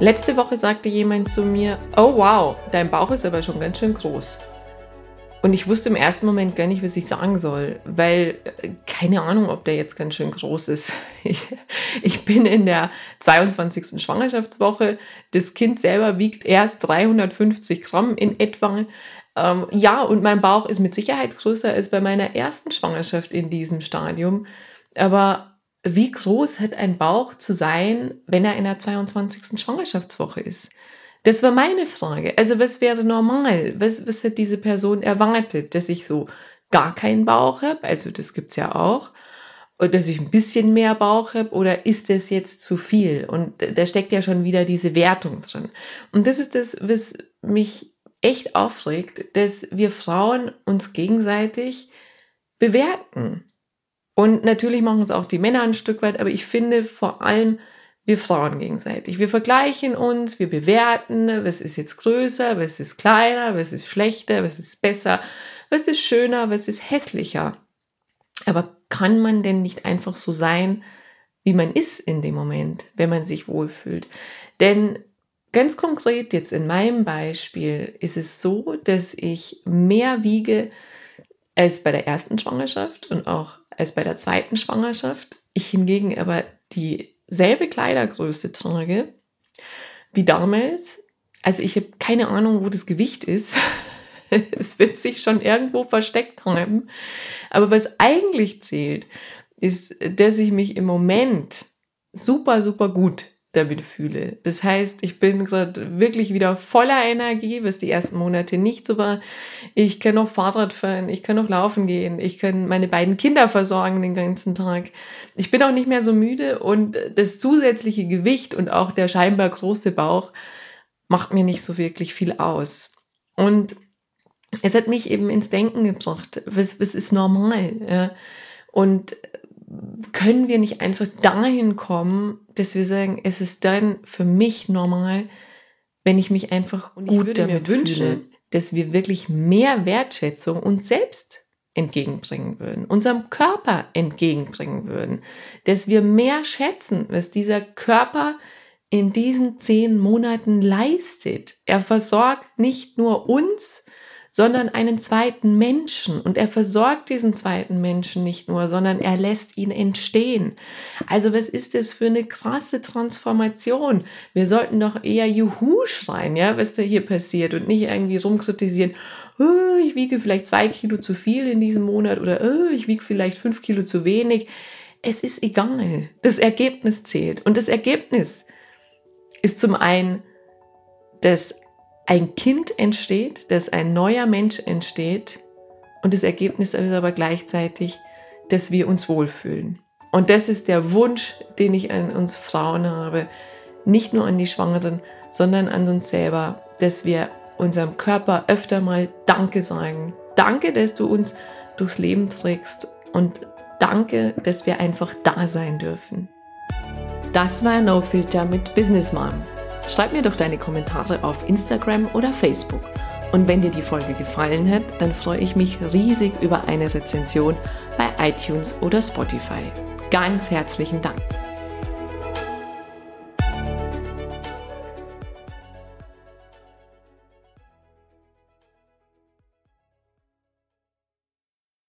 Letzte Woche sagte jemand zu mir, oh wow, dein Bauch ist aber schon ganz schön groß. Und ich wusste im ersten Moment gar nicht, was ich sagen soll, weil äh, keine Ahnung, ob der jetzt ganz schön groß ist. Ich, ich bin in der 22. Schwangerschaftswoche. Das Kind selber wiegt erst 350 Gramm in etwa. Ähm, ja, und mein Bauch ist mit Sicherheit größer als bei meiner ersten Schwangerschaft in diesem Stadium. Aber wie groß hat ein Bauch zu sein, wenn er in der 22. Schwangerschaftswoche ist? Das war meine Frage. Also was wäre normal? Was, was hat diese Person erwartet? Dass ich so gar keinen Bauch habe? Also das gibt's ja auch. Oder dass ich ein bisschen mehr Bauch habe? Oder ist das jetzt zu viel? Und da steckt ja schon wieder diese Wertung drin. Und das ist das, was mich echt aufregt, dass wir Frauen uns gegenseitig bewerten. Und natürlich machen es auch die Männer ein Stück weit, aber ich finde vor allem wir Frauen gegenseitig. Wir vergleichen uns, wir bewerten, was ist jetzt größer, was ist kleiner, was ist schlechter, was ist besser, was ist schöner, was ist hässlicher. Aber kann man denn nicht einfach so sein, wie man ist in dem Moment, wenn man sich wohlfühlt? Denn ganz konkret jetzt in meinem Beispiel ist es so, dass ich mehr wiege als bei der ersten Schwangerschaft und auch als bei der zweiten Schwangerschaft. Ich hingegen aber dieselbe Kleidergröße trage wie damals. Also ich habe keine Ahnung, wo das Gewicht ist. es wird sich schon irgendwo versteckt haben. Aber was eigentlich zählt, ist, dass ich mich im Moment super, super gut damit fühle. Das heißt, ich bin gerade wirklich wieder voller Energie, was die ersten Monate nicht so war. Ich kann noch Fahrrad fahren, ich kann noch laufen gehen, ich kann meine beiden Kinder versorgen den ganzen Tag. Ich bin auch nicht mehr so müde und das zusätzliche Gewicht und auch der scheinbar große Bauch macht mir nicht so wirklich viel aus. Und es hat mich eben ins Denken gebracht, was, was ist normal? Ja? Und können wir nicht einfach dahin kommen, dass wir sagen, es ist dann für mich normal, wenn ich mich einfach und gut damit wünsche, dass wir wirklich mehr Wertschätzung uns selbst entgegenbringen würden, unserem Körper entgegenbringen würden, dass wir mehr schätzen, was dieser Körper in diesen zehn Monaten leistet. Er versorgt nicht nur uns, sondern einen zweiten Menschen. Und er versorgt diesen zweiten Menschen nicht nur, sondern er lässt ihn entstehen. Also was ist das für eine krasse Transformation? Wir sollten doch eher Juhu schreien, ja, was da hier passiert und nicht irgendwie rumkritisieren, oh, ich wiege vielleicht zwei Kilo zu viel in diesem Monat oder oh, ich wiege vielleicht fünf Kilo zu wenig. Es ist egal. Das Ergebnis zählt. Und das Ergebnis ist zum einen, dass ein Kind entsteht, dass ein neuer Mensch entsteht und das Ergebnis ist aber gleichzeitig, dass wir uns wohlfühlen. Und das ist der Wunsch, den ich an uns Frauen habe, nicht nur an die Schwangeren, sondern an uns selber, dass wir unserem Körper öfter mal Danke sagen. Danke, dass du uns durchs Leben trägst und danke, dass wir einfach da sein dürfen. Das war No Filter mit Business Mom. Schreib mir doch deine Kommentare auf Instagram oder Facebook. Und wenn dir die Folge gefallen hat, dann freue ich mich riesig über eine Rezension bei iTunes oder Spotify. Ganz herzlichen Dank.